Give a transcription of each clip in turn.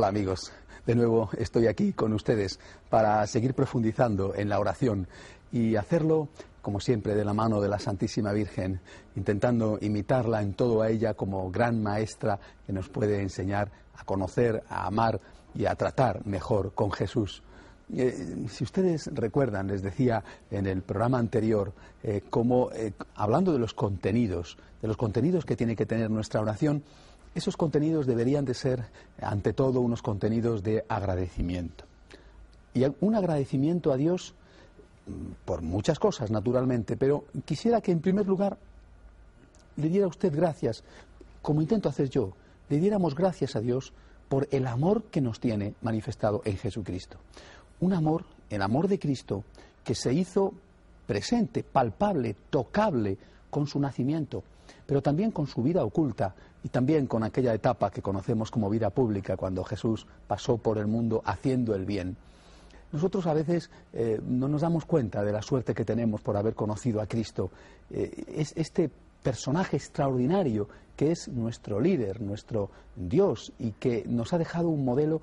Hola amigos, de nuevo estoy aquí con ustedes para seguir profundizando en la oración y hacerlo, como siempre, de la mano de la Santísima Virgen, intentando imitarla en todo a ella como gran maestra que nos puede enseñar a conocer, a amar y a tratar mejor con Jesús. Eh, si ustedes recuerdan, les decía en el programa anterior, eh, como eh, hablando de los contenidos, de los contenidos que tiene que tener nuestra oración, esos contenidos deberían de ser, ante todo, unos contenidos de agradecimiento. Y un agradecimiento a Dios mm, por muchas cosas, naturalmente, pero quisiera que, en primer lugar, le diera usted gracias, como intento hacer yo, le diéramos gracias a Dios por el amor que nos tiene manifestado en Jesucristo. Un amor, el amor de Cristo, que se hizo presente, palpable, tocable con su nacimiento, pero también con su vida oculta y también con aquella etapa que conocemos como vida pública, cuando Jesús pasó por el mundo haciendo el bien. Nosotros a veces eh, no nos damos cuenta de la suerte que tenemos por haber conocido a Cristo. Eh, es este personaje extraordinario que es nuestro líder, nuestro Dios, y que nos ha dejado un modelo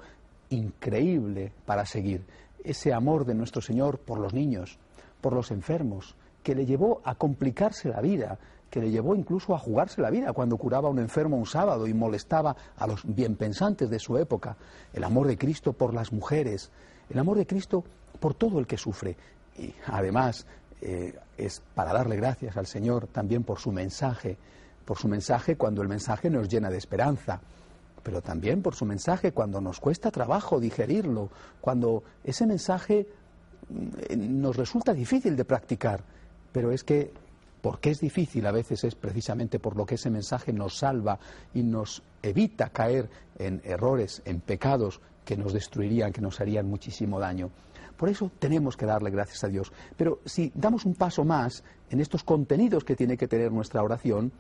increíble para seguir. Ese amor de nuestro Señor por los niños, por los enfermos, que le llevó a complicarse la vida, que le llevó incluso a jugarse la vida cuando curaba a un enfermo un sábado y molestaba a los bienpensantes de su época, el amor de Cristo por las mujeres, el amor de Cristo por todo el que sufre. Y además eh, es para darle gracias al Señor también por su mensaje, por su mensaje cuando el mensaje nos llena de esperanza, pero también por su mensaje cuando nos cuesta trabajo digerirlo, cuando ese mensaje mm, nos resulta difícil de practicar, pero es que porque es difícil a veces es precisamente por lo que ese mensaje nos salva y nos evita caer en errores, en pecados que nos destruirían, que nos harían muchísimo daño. Por eso tenemos que darle gracias a Dios. Pero si damos un paso más en estos contenidos que tiene que tener nuestra oración,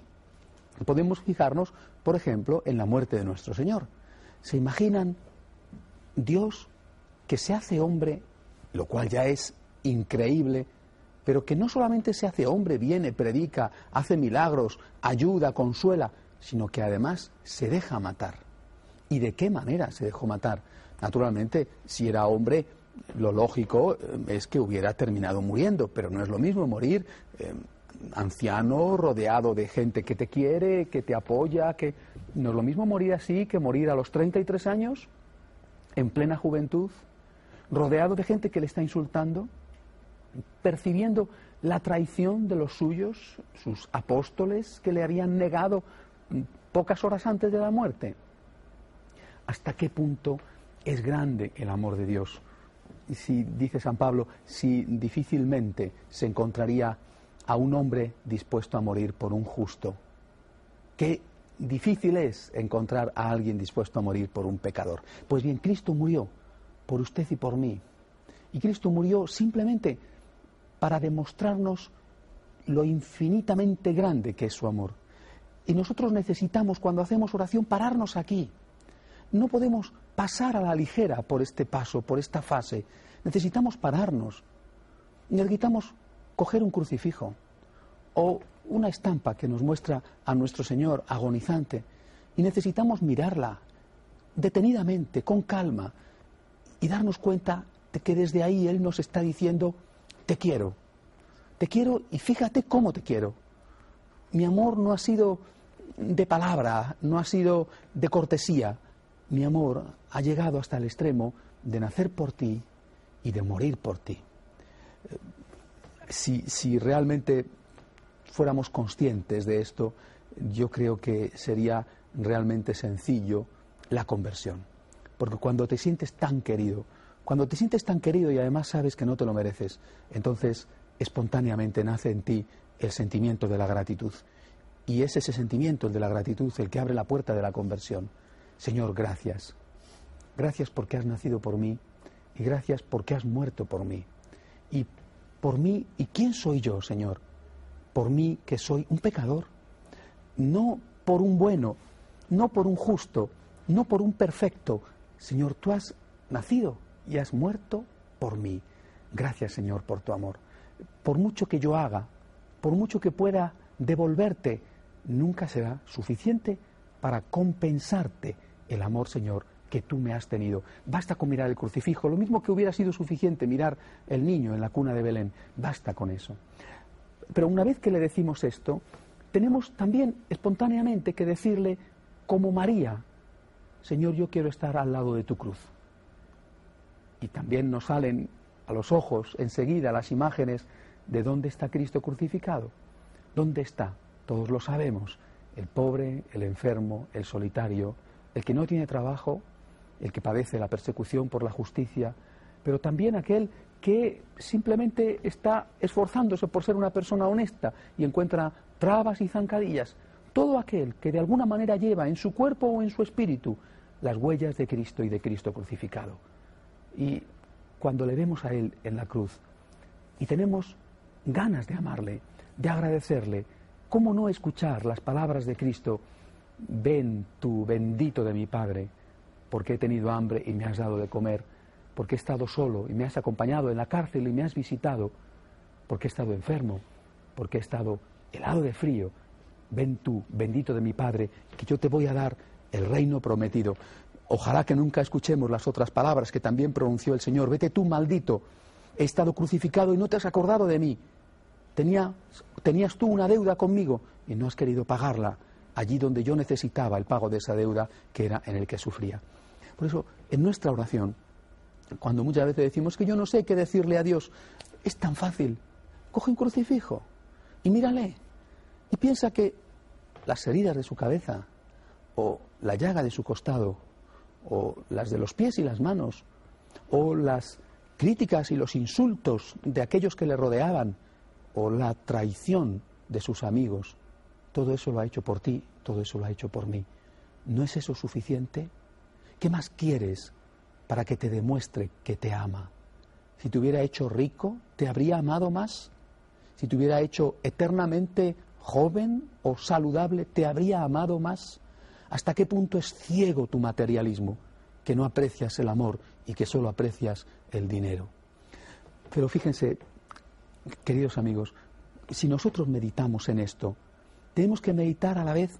podemos fijarnos, por ejemplo, en la muerte de nuestro Señor. ¿Se imaginan Dios que se hace hombre, lo cual ya es increíble, pero que no solamente se hace hombre, viene, predica, hace milagros, ayuda, consuela, sino que además se deja matar. ¿Y de qué manera se dejó matar? Naturalmente, si era hombre, lo lógico eh, es que hubiera terminado muriendo, pero no es lo mismo morir eh, anciano, rodeado de gente que te quiere, que te apoya, que no es lo mismo morir así que morir a los 33 años, en plena juventud, rodeado de gente que le está insultando, percibiendo la traición de los suyos, sus apóstoles que le habían negado pocas horas antes de la muerte. ¿Hasta qué punto es grande el amor de Dios? Si, dice San Pablo, si difícilmente se encontraría a un hombre dispuesto a morir por un justo. Qué difícil es encontrar a alguien dispuesto a morir por un pecador. Pues bien, Cristo murió por usted y por mí. Y Cristo murió simplemente para demostrarnos lo infinitamente grande que es su amor. Y nosotros necesitamos, cuando hacemos oración, pararnos aquí. No podemos pasar a la ligera por este paso, por esta fase. Necesitamos pararnos. Necesitamos coger un crucifijo o una estampa que nos muestra a nuestro Señor agonizante. Y necesitamos mirarla detenidamente, con calma, y darnos cuenta de que desde ahí Él nos está diciendo, te quiero. Te quiero y fíjate cómo te quiero. Mi amor no ha sido de palabra, no ha sido de cortesía. Mi amor ha llegado hasta el extremo de nacer por ti y de morir por ti. Si, si realmente fuéramos conscientes de esto, yo creo que sería realmente sencillo la conversión. Porque cuando te sientes tan querido, cuando te sientes tan querido y además sabes que no te lo mereces, entonces espontáneamente nace en ti el sentimiento de la gratitud. Y es ese sentimiento, el de la gratitud, el que abre la puerta de la conversión. Señor, gracias. Gracias porque has nacido por mí y gracias porque has muerto por mí. Y por mí, ¿y quién soy yo, Señor? Por mí que soy un pecador. No por un bueno, no por un justo, no por un perfecto. Señor, tú has nacido y has muerto por mí. Gracias Señor por tu amor. Por mucho que yo haga, por mucho que pueda devolverte, nunca será suficiente para compensarte el amor Señor que tú me has tenido. Basta con mirar el crucifijo, lo mismo que hubiera sido suficiente mirar el niño en la cuna de Belén. Basta con eso. Pero una vez que le decimos esto, tenemos también espontáneamente que decirle, como María, Señor, yo quiero estar al lado de tu cruz. Y también nos salen a los ojos enseguida las imágenes de dónde está Cristo crucificado. ¿Dónde está? Todos lo sabemos. El pobre, el enfermo, el solitario, el que no tiene trabajo, el que padece la persecución por la justicia, pero también aquel que simplemente está esforzándose por ser una persona honesta y encuentra trabas y zancadillas. Todo aquel que de alguna manera lleva en su cuerpo o en su espíritu las huellas de Cristo y de Cristo crucificado. Y cuando le vemos a Él en la cruz y tenemos ganas de amarle, de agradecerle, ¿cómo no escuchar las palabras de Cristo? Ven tú, bendito de mi Padre, porque he tenido hambre y me has dado de comer, porque he estado solo y me has acompañado en la cárcel y me has visitado, porque he estado enfermo, porque he estado helado de frío. Ven tú, bendito de mi Padre, que yo te voy a dar el reino prometido. Ojalá que nunca escuchemos las otras palabras que también pronunció el Señor. Vete tú, maldito, he estado crucificado y no te has acordado de mí. tenías tú una deuda conmigo y no has querido pagarla allí donde yo necesitaba el pago de esa deuda que era en el que sufría. Por eso, en nuestra oración, cuando muchas veces decimos que yo no sé qué decirle a Dios, es tan fácil. Coge un crucifijo y mírale y piensa que las heridas de su cabeza o la llaga de su costado o las de los pies y las manos, o las críticas y los insultos de aquellos que le rodeaban, o la traición de sus amigos, todo eso lo ha hecho por ti, todo eso lo ha hecho por mí. ¿No es eso suficiente? ¿Qué más quieres para que te demuestre que te ama? Si te hubiera hecho rico, ¿te habría amado más? Si te hubiera hecho eternamente joven o saludable, ¿te habría amado más? ¿Hasta qué punto es ciego tu materialismo? Que no aprecias el amor y que solo aprecias el dinero. Pero fíjense, queridos amigos, si nosotros meditamos en esto, tenemos que meditar a la vez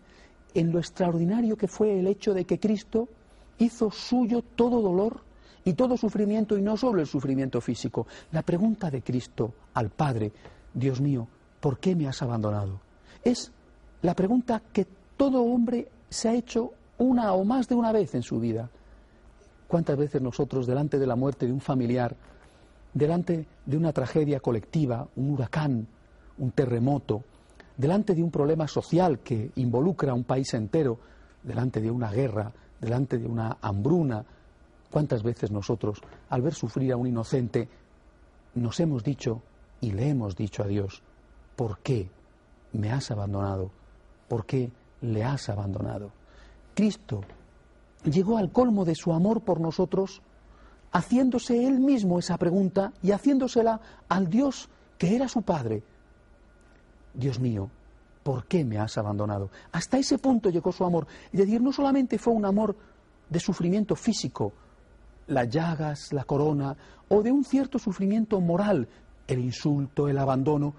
en lo extraordinario que fue el hecho de que Cristo hizo suyo todo dolor y todo sufrimiento y no solo el sufrimiento físico. La pregunta de Cristo al Padre, Dios mío, ¿por qué me has abandonado? Es la pregunta que todo hombre se ha hecho una o más de una vez en su vida. ¿Cuántas veces nosotros, delante de la muerte de un familiar, delante de una tragedia colectiva, un huracán, un terremoto, delante de un problema social que involucra a un país entero, delante de una guerra, delante de una hambruna, cuántas veces nosotros, al ver sufrir a un inocente, nos hemos dicho y le hemos dicho a Dios, ¿por qué me has abandonado? ¿Por qué le has abandonado. Cristo llegó al colmo de su amor por nosotros haciéndose él mismo esa pregunta y haciéndosela al Dios que era su Padre. Dios mío, ¿por qué me has abandonado? Hasta ese punto llegó su amor. Es decir, no solamente fue un amor de sufrimiento físico, las llagas, la corona, o de un cierto sufrimiento moral, el insulto, el abandono,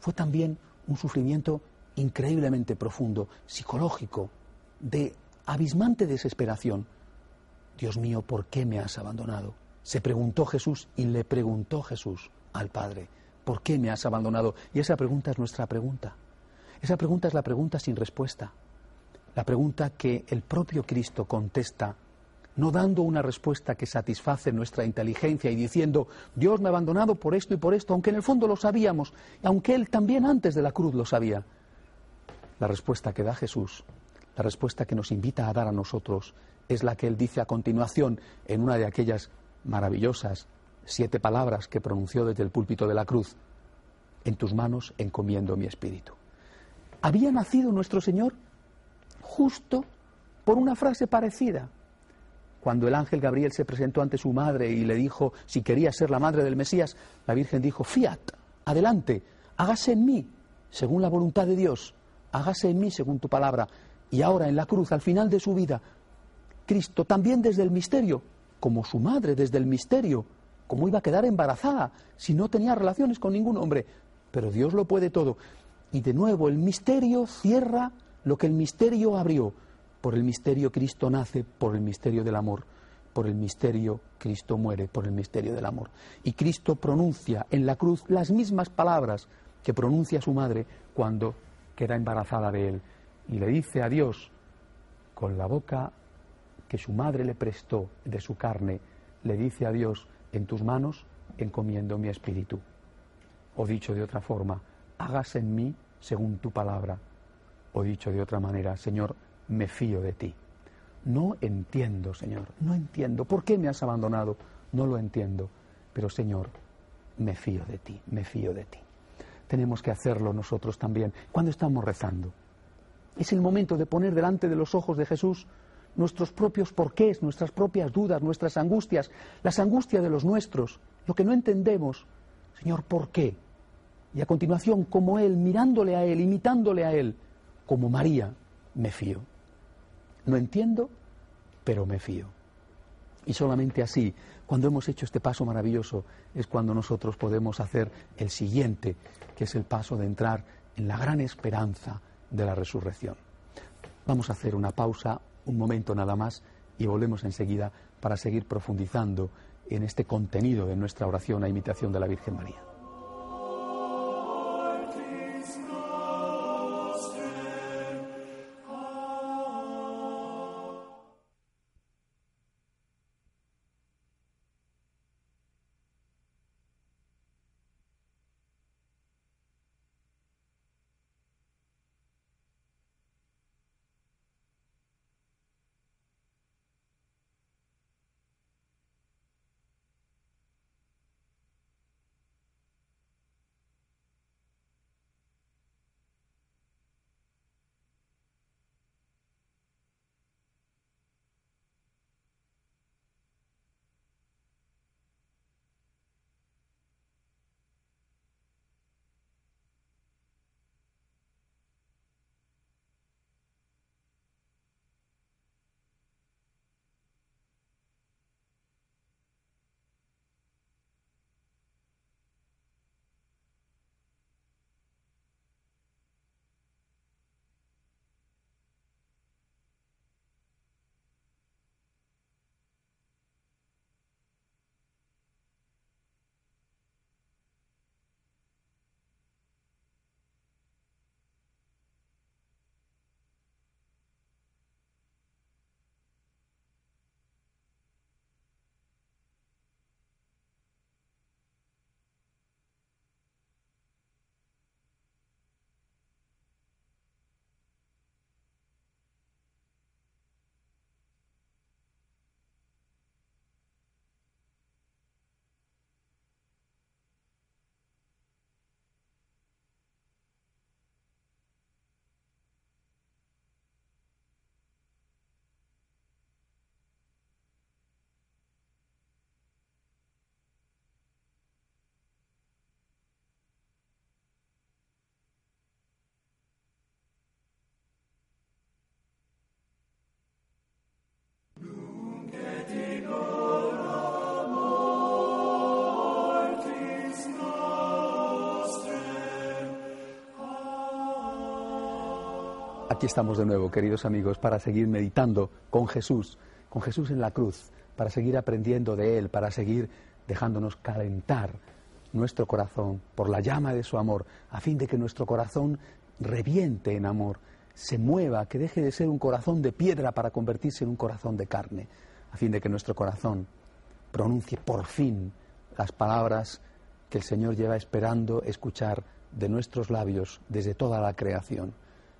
fue también un sufrimiento increíblemente profundo, psicológico, de abismante desesperación. Dios mío, ¿por qué me has abandonado? Se preguntó Jesús y le preguntó Jesús al Padre, ¿por qué me has abandonado? Y esa pregunta es nuestra pregunta. Esa pregunta es la pregunta sin respuesta. La pregunta que el propio Cristo contesta, no dando una respuesta que satisface nuestra inteligencia y diciendo, Dios me ha abandonado por esto y por esto, aunque en el fondo lo sabíamos, aunque Él también antes de la cruz lo sabía, la respuesta que da Jesús, la respuesta que nos invita a dar a nosotros, es la que él dice a continuación en una de aquellas maravillosas siete palabras que pronunció desde el púlpito de la cruz. En tus manos encomiendo mi espíritu. Había nacido nuestro Señor justo por una frase parecida. Cuando el ángel Gabriel se presentó ante su madre y le dijo si quería ser la madre del Mesías, la Virgen dijo, fiat, adelante, hágase en mí, según la voluntad de Dios hágase en mí según tu palabra. Y ahora en la cruz, al final de su vida, Cristo también desde el misterio, como su madre desde el misterio, como iba a quedar embarazada si no tenía relaciones con ningún hombre. Pero Dios lo puede todo. Y de nuevo el misterio cierra lo que el misterio abrió. Por el misterio Cristo nace, por el misterio del amor. Por el misterio Cristo muere, por el misterio del amor. Y Cristo pronuncia en la cruz las mismas palabras que pronuncia su madre cuando queda embarazada de él. Y le dice a Dios, con la boca que su madre le prestó de su carne, le dice a Dios, en tus manos encomiendo mi espíritu. O dicho de otra forma, hágase en mí según tu palabra. O dicho de otra manera, Señor, me fío de ti. No entiendo, Señor, no entiendo. ¿Por qué me has abandonado? No lo entiendo. Pero, Señor, me fío de ti, me fío de ti. Tenemos que hacerlo nosotros también cuando estamos rezando. Es el momento de poner delante de los ojos de Jesús nuestros propios porqués, nuestras propias dudas, nuestras angustias, las angustias de los nuestros, lo que no entendemos. Señor, ¿por qué? Y a continuación, como Él, mirándole a Él, imitándole a Él, como María, me fío. No entiendo, pero me fío. Y solamente así, cuando hemos hecho este paso maravilloso, es cuando nosotros podemos hacer el siguiente, que es el paso de entrar en la gran esperanza de la resurrección. Vamos a hacer una pausa, un momento nada más, y volvemos enseguida para seguir profundizando en este contenido de nuestra oración a imitación de la Virgen María. Aquí estamos de nuevo, queridos amigos, para seguir meditando con Jesús, con Jesús en la cruz, para seguir aprendiendo de Él, para seguir dejándonos calentar nuestro corazón por la llama de su amor, a fin de que nuestro corazón reviente en amor, se mueva, que deje de ser un corazón de piedra para convertirse en un corazón de carne, a fin de que nuestro corazón pronuncie por fin las palabras que el Señor lleva esperando escuchar de nuestros labios desde toda la creación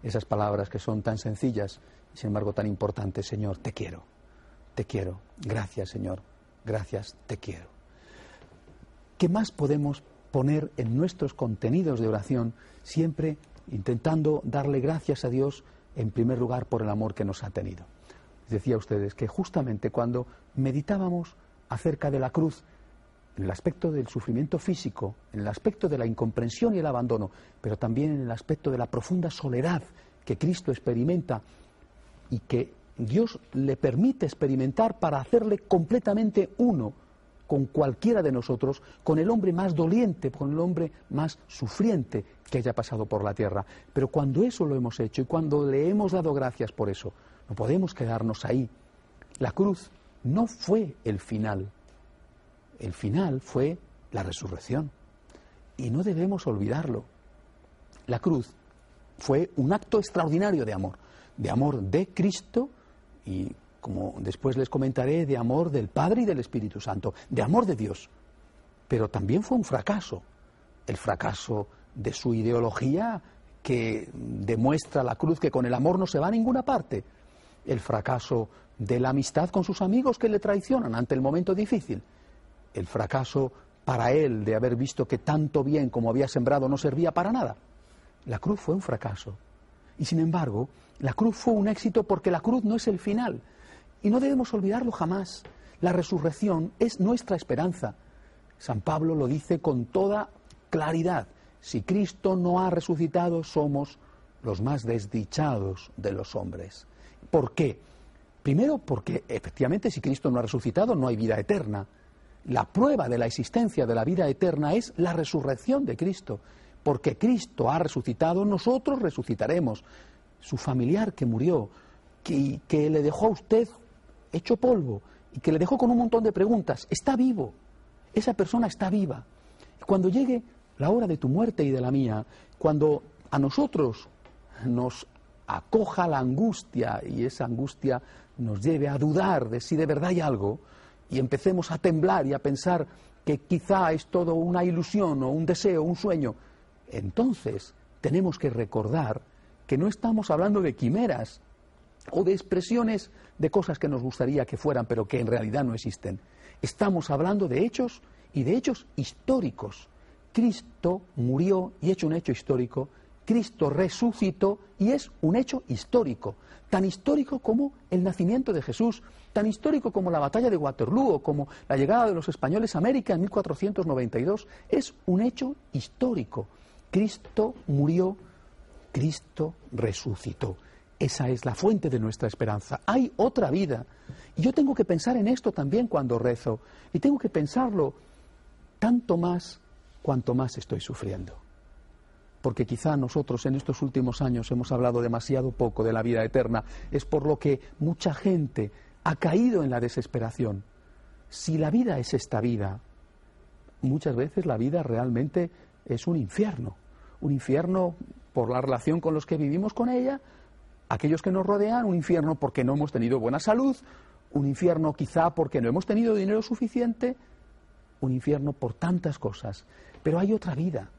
esas palabras que son tan sencillas y sin embargo tan importantes. Señor, te quiero, te quiero. Gracias, Señor. Gracias, te quiero. ¿Qué más podemos poner en nuestros contenidos de oración siempre intentando darle gracias a Dios en primer lugar por el amor que nos ha tenido? decía ustedes que justamente cuando meditábamos acerca de la cruz, en el aspecto del sufrimiento físico, en el aspecto de la incomprensión y el abandono, pero también en el aspecto de la profunda soledad que Cristo experimenta y que Dios le permite experimentar para hacerle completamente uno con cualquiera de nosotros, con el hombre más doliente, con el hombre más sufriente que haya pasado por la tierra. Pero cuando eso lo hemos hecho y cuando le hemos dado gracias por eso, No podemos quedarnos ahí. La cruz no fue el final. El final fue la resurrección. Y no debemos olvidarlo. La cruz fue un acto extraordinario de amor, de amor de Cristo y, como después les comentaré, de amor del Padre y del Espíritu Santo, de amor de Dios. Pero también fue un fracaso, el fracaso de su ideología que demuestra la cruz que con el amor no se va a ninguna parte, el fracaso de la amistad con sus amigos que le traicionan ante el momento difícil, el fracaso para él de haber visto que tanto bien como había sembrado no servía para nada. La cruz fue un fracaso. Y sin embargo, la cruz fue un éxito porque la cruz no es el final. Y no debemos olvidarlo jamás. La resurrección es nuestra esperanza. San Pablo lo dice con toda claridad. Si Cristo no ha resucitado, somos los más desdichados de los hombres. ¿Por qué? Primero porque efectivamente si Cristo no ha resucitado no hay vida eterna. La prueba de la existencia de la vida eterna es la resurrección de Cristo. Porque Cristo ha resucitado, nosotros resucitaremos. Su familiar que murió, que, que le dejó a usted hecho polvo y que le dejó con un montón de preguntas, está vivo. Esa persona está viva. Cuando llegue la hora de tu muerte y de la mía, cuando a nosotros nos acoja la angustia y esa angustia nos lleve a dudar de si de verdad hay algo y empecemos a temblar y a pensar que quizá es todo una ilusión o un deseo, un sueño, entonces tenemos que recordar que no estamos hablando de quimeras o de expresiones de cosas que nos gustaría que fueran, pero que en realidad no existen. Estamos hablando de hechos y de hechos históricos. Cristo murió y hecho un hecho histórico Cristo resucitó y es un hecho histórico, tan histórico como el nacimiento de Jesús, tan histórico como la batalla de Waterloo como la llegada de los españoles a América en 1492, es un hecho histórico. Cristo murió, Cristo resucitó. Esa es la fuente de nuestra esperanza. Hay otra vida. Y yo tengo que pensar en esto también cuando rezo. Y tengo que pensarlo tanto más cuanto más estoy sufriendo porque quizá nosotros en estos últimos años hemos hablado demasiado poco de la vida eterna, es por lo que mucha gente ha caído en la desesperación. Si la vida es esta vida, muchas veces la vida realmente es un infierno, un infierno por la relación con los que vivimos con ella, aquellos que nos rodean, un infierno porque no hemos tenido buena salud, un infierno quizá porque no hemos tenido dinero suficiente, un infierno por tantas cosas. Pero hay otra vida,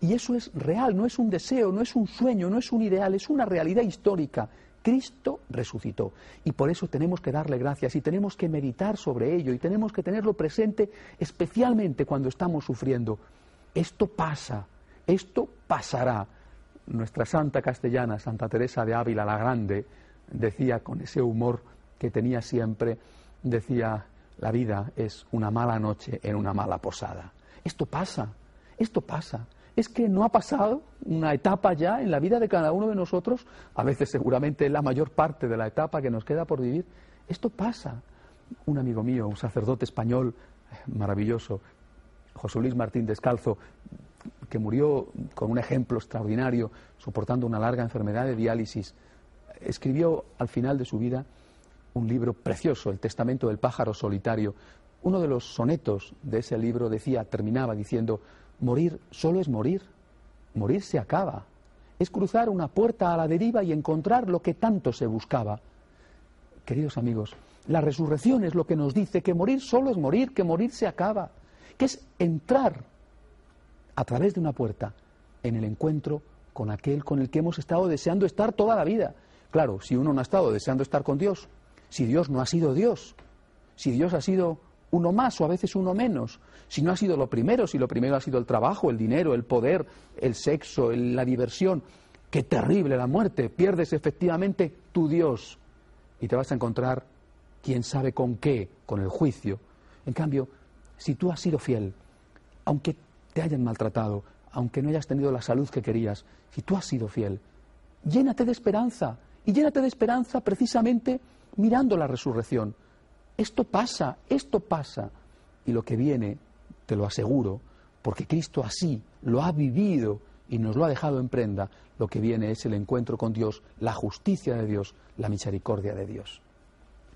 y eso es real, no es un deseo, no es un sueño, no es un ideal, es una realidad histórica. Cristo resucitó. Y por eso tenemos que darle gracias y tenemos que meditar sobre ello y tenemos que tenerlo presente especialmente cuando estamos sufriendo. Esto pasa, esto pasará. Nuestra santa castellana, Santa Teresa de Ávila la Grande, decía con ese humor que tenía siempre, decía, la vida es una mala noche en una mala posada. Esto pasa, esto pasa es que no ha pasado una etapa ya en la vida de cada uno de nosotros, a veces seguramente la mayor parte de la etapa que nos queda por vivir. Esto pasa. Un amigo mío, un sacerdote español maravilloso, José Luis Martín Descalzo, que murió con un ejemplo extraordinario, soportando una larga enfermedad de diálisis, escribió al final de su vida un libro precioso, El Testamento del Pájaro Solitario. Uno de los sonetos de ese libro decía, terminaba diciendo, Morir solo es morir. Morir se acaba. Es cruzar una puerta a la deriva y encontrar lo que tanto se buscaba. Queridos amigos, la resurrección es lo que nos dice que morir solo es morir, que morir se acaba, que es entrar a través de una puerta en el encuentro con aquel con el que hemos estado deseando estar toda la vida. Claro, si uno no ha estado deseando estar con Dios, si Dios no ha sido Dios, si Dios ha sido uno más o a veces uno menos. Si no ha sido lo primero, si lo primero ha sido el trabajo, el dinero, el poder, el sexo, la diversión, qué terrible la muerte. Pierdes efectivamente tu Dios y te vas a encontrar, quién sabe con qué, con el juicio. En cambio, si tú has sido fiel, aunque te hayan maltratado, aunque no hayas tenido la salud que querías, si tú has sido fiel, llénate de esperanza. Y llénate de esperanza precisamente mirando la resurrección esto pasa, esto pasa. Y lo que viene, te lo aseguro, porque Cristo así lo ha vivido y nos lo ha dejado en prenda, lo que viene es el encuentro con Dios, la justicia de Dios, la misericordia de Dios.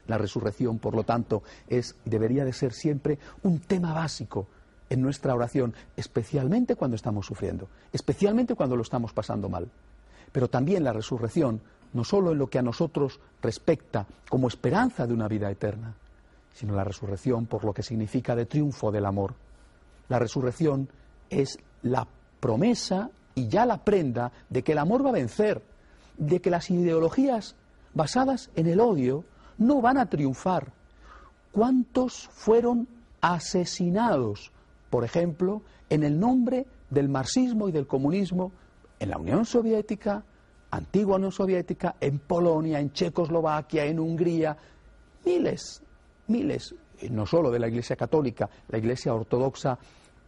La resurrección, por lo tanto, es debería de ser siempre un tema básico en nuestra oración, especialmente cuando estamos sufriendo, especialmente cuando lo estamos pasando mal. Pero también la resurrección, no solo en lo que a nosotros respecta como esperanza de una vida eterna, sino la resurrección por lo que significa de triunfo del amor. La resurrección es la promesa y ya la prenda de que el amor va a vencer, de que las ideologías basadas en el odio no van a triunfar. ¿Cuántos fueron asesinados, por ejemplo, en el nombre del marxismo y del comunismo en la Unión Soviética, antigua Unión Soviética, en Polonia, en Checoslovaquia, en Hungría? Miles, miles, no solo de la Iglesia Católica, la Iglesia Ortodoxa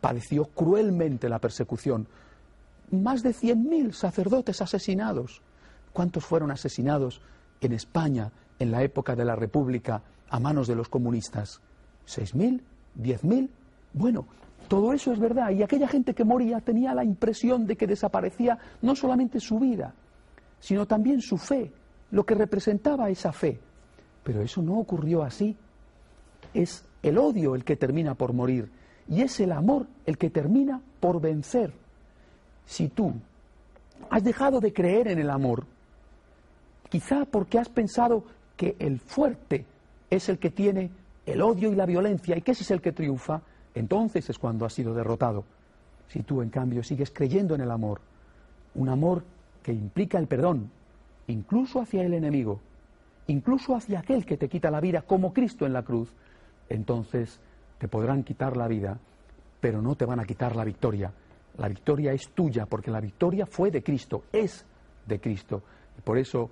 padeció cruelmente la persecución. Más de 100.000 sacerdotes asesinados. ¿Cuántos fueron asesinados en España en la época de la República a manos de los comunistas? ¿6.000? ¿10.000? Bueno, todo eso es verdad. Y aquella gente que moría tenía la impresión de que desaparecía no solamente su vida, sino también su fe, lo que representaba esa fe. Pero eso no ocurrió así. Es el odio el que termina por morir y es el amor el que termina por vencer. Si tú has dejado de creer en el amor, quizá porque has pensado que el fuerte es el que tiene el odio y la violencia y que ese es el que triunfa, entonces es cuando has sido derrotado. Si tú, en cambio, sigues creyendo en el amor, un amor que implica el perdón, incluso hacia el enemigo, incluso hacia aquel que te quita la vida, como Cristo en la cruz, entonces te podrán quitar la vida, pero no te van a quitar la victoria. La victoria es tuya, porque la victoria fue de Cristo, es de Cristo. Y por eso,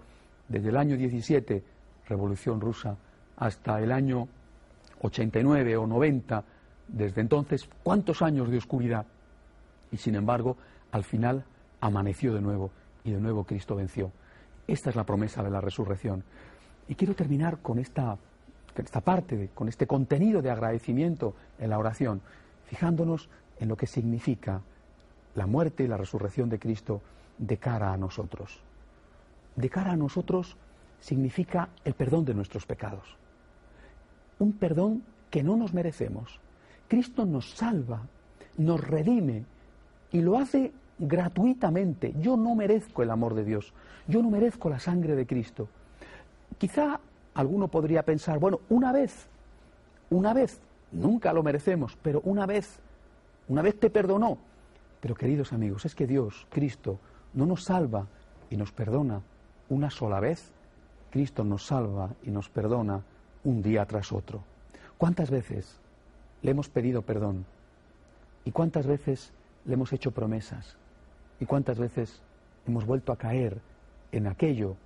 desde el año 17, Revolución Rusa, hasta el año 89 o 90, desde entonces, ¿cuántos años de oscuridad? Y sin embargo, al final amaneció de nuevo y de nuevo Cristo venció. Esta es la promesa de la resurrección. Y quiero terminar con esta esta parte, con este contenido de agradecimiento en la oración, fijándonos en lo que significa la muerte y la resurrección de Cristo de cara a nosotros. De cara a nosotros significa el perdón de nuestros pecados. Un perdón que no nos merecemos. Cristo nos salva, nos redime y lo hace gratuitamente. Yo no merezco el amor de Dios, yo no merezco la sangre de Cristo. Quizá alguno podría pensar, bueno, una vez, una vez, nunca lo merecemos, pero una vez, una vez te perdonó. Pero queridos amigos, es que Dios, Cristo, no nos salva y nos perdona una sola vez. Cristo nos salva y nos perdona un día tras otro. ¿Cuántas veces le hemos pedido perdón? ¿Y cuántas veces le hemos hecho promesas? ¿Y cuántas veces hemos vuelto a caer en aquello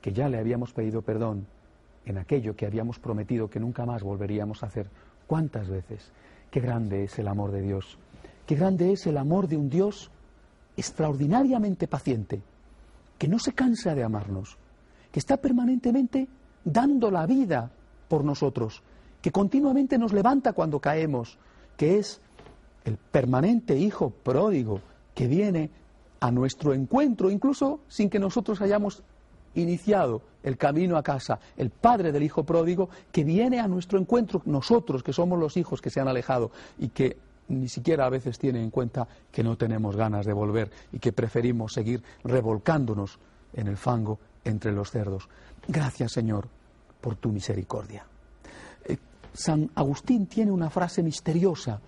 que ya le habíamos pedido perdón en aquello que habíamos prometido que nunca más volveríamos a hacer. ¿Cuántas veces? Qué grande es el amor de Dios. Qué grande es el amor de un Dios extraordinariamente paciente, que no se cansa de amarnos, que está permanentemente dando la vida por nosotros, que continuamente nos levanta cuando caemos, que es el permanente Hijo pródigo que viene a nuestro encuentro, incluso sin que nosotros hayamos iniciado el camino a casa, el padre del hijo pródigo, que viene a nuestro encuentro, nosotros que somos los hijos que se han alejado y que ni siquiera a veces tiene en cuenta que no tenemos ganas de volver y que preferimos seguir revolcándonos en el fango entre los cerdos. Gracias, Señor, por tu misericordia. Eh, San Agustín tiene una frase misteriosa.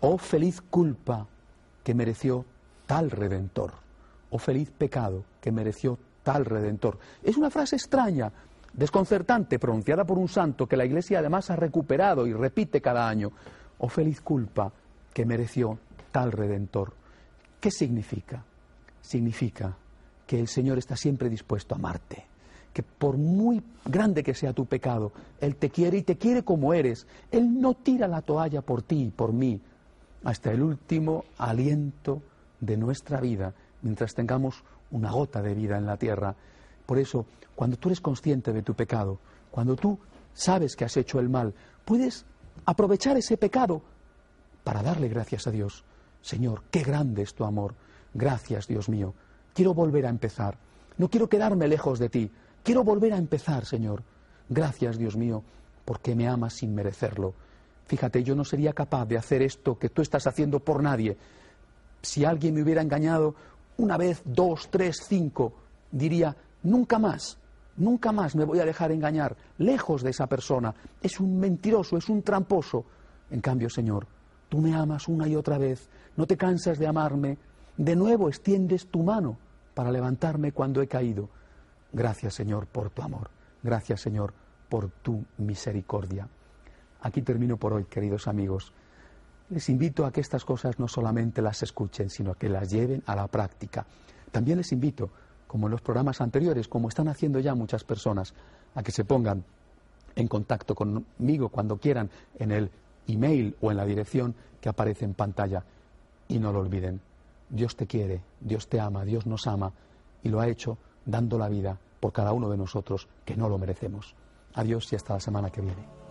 Oh feliz culpa que mereció tal redentor. Oh feliz pecado que mereció tal redentor. Es una frase extraña, desconcertante, pronunciada por un santo que la Iglesia además ha recuperado y repite cada año. Oh feliz culpa que mereció tal redentor. ¿Qué significa? Significa que el Señor está siempre dispuesto a amarte, que por muy grande que sea tu pecado, Él te quiere y te quiere como eres. Él no tira la toalla por ti y por mí hasta el último aliento de nuestra vida, mientras tengamos una gota de vida en la tierra. Por eso, cuando tú eres consciente de tu pecado, cuando tú sabes que has hecho el mal, puedes aprovechar ese pecado para darle gracias a Dios. Señor, qué grande es tu amor. Gracias, Dios mío. Quiero volver a empezar. No quiero quedarme lejos de ti. Quiero volver a empezar, Señor. Gracias, Dios mío, porque me amas sin merecerlo. Fíjate, yo no sería capaz de hacer esto que tú estás haciendo por nadie. Si alguien me hubiera engañado una vez, dos, tres, cinco, diría, nunca más, nunca más me voy a dejar engañar, lejos de esa persona. Es un mentiroso, es un tramposo. En cambio, Señor, tú me amas una y otra vez, no te cansas de amarme, de nuevo extiendes tu mano para levantarme cuando he caído. Gracias, Señor, por tu amor. Gracias, Señor, por tu misericordia. Aquí termino por hoy, queridos amigos. Les invito a que estas cosas no solamente las escuchen, sino que las lleven a la práctica. También les invito, como en los programas anteriores, como están haciendo ya muchas personas, a que se pongan en contacto conmigo cuando quieran en el email o en la dirección que aparece en pantalla. Y no lo olviden, Dios te quiere, Dios te ama, Dios nos ama y lo ha hecho dando la vida por cada uno de nosotros que no lo merecemos. Adiós y hasta la semana que viene.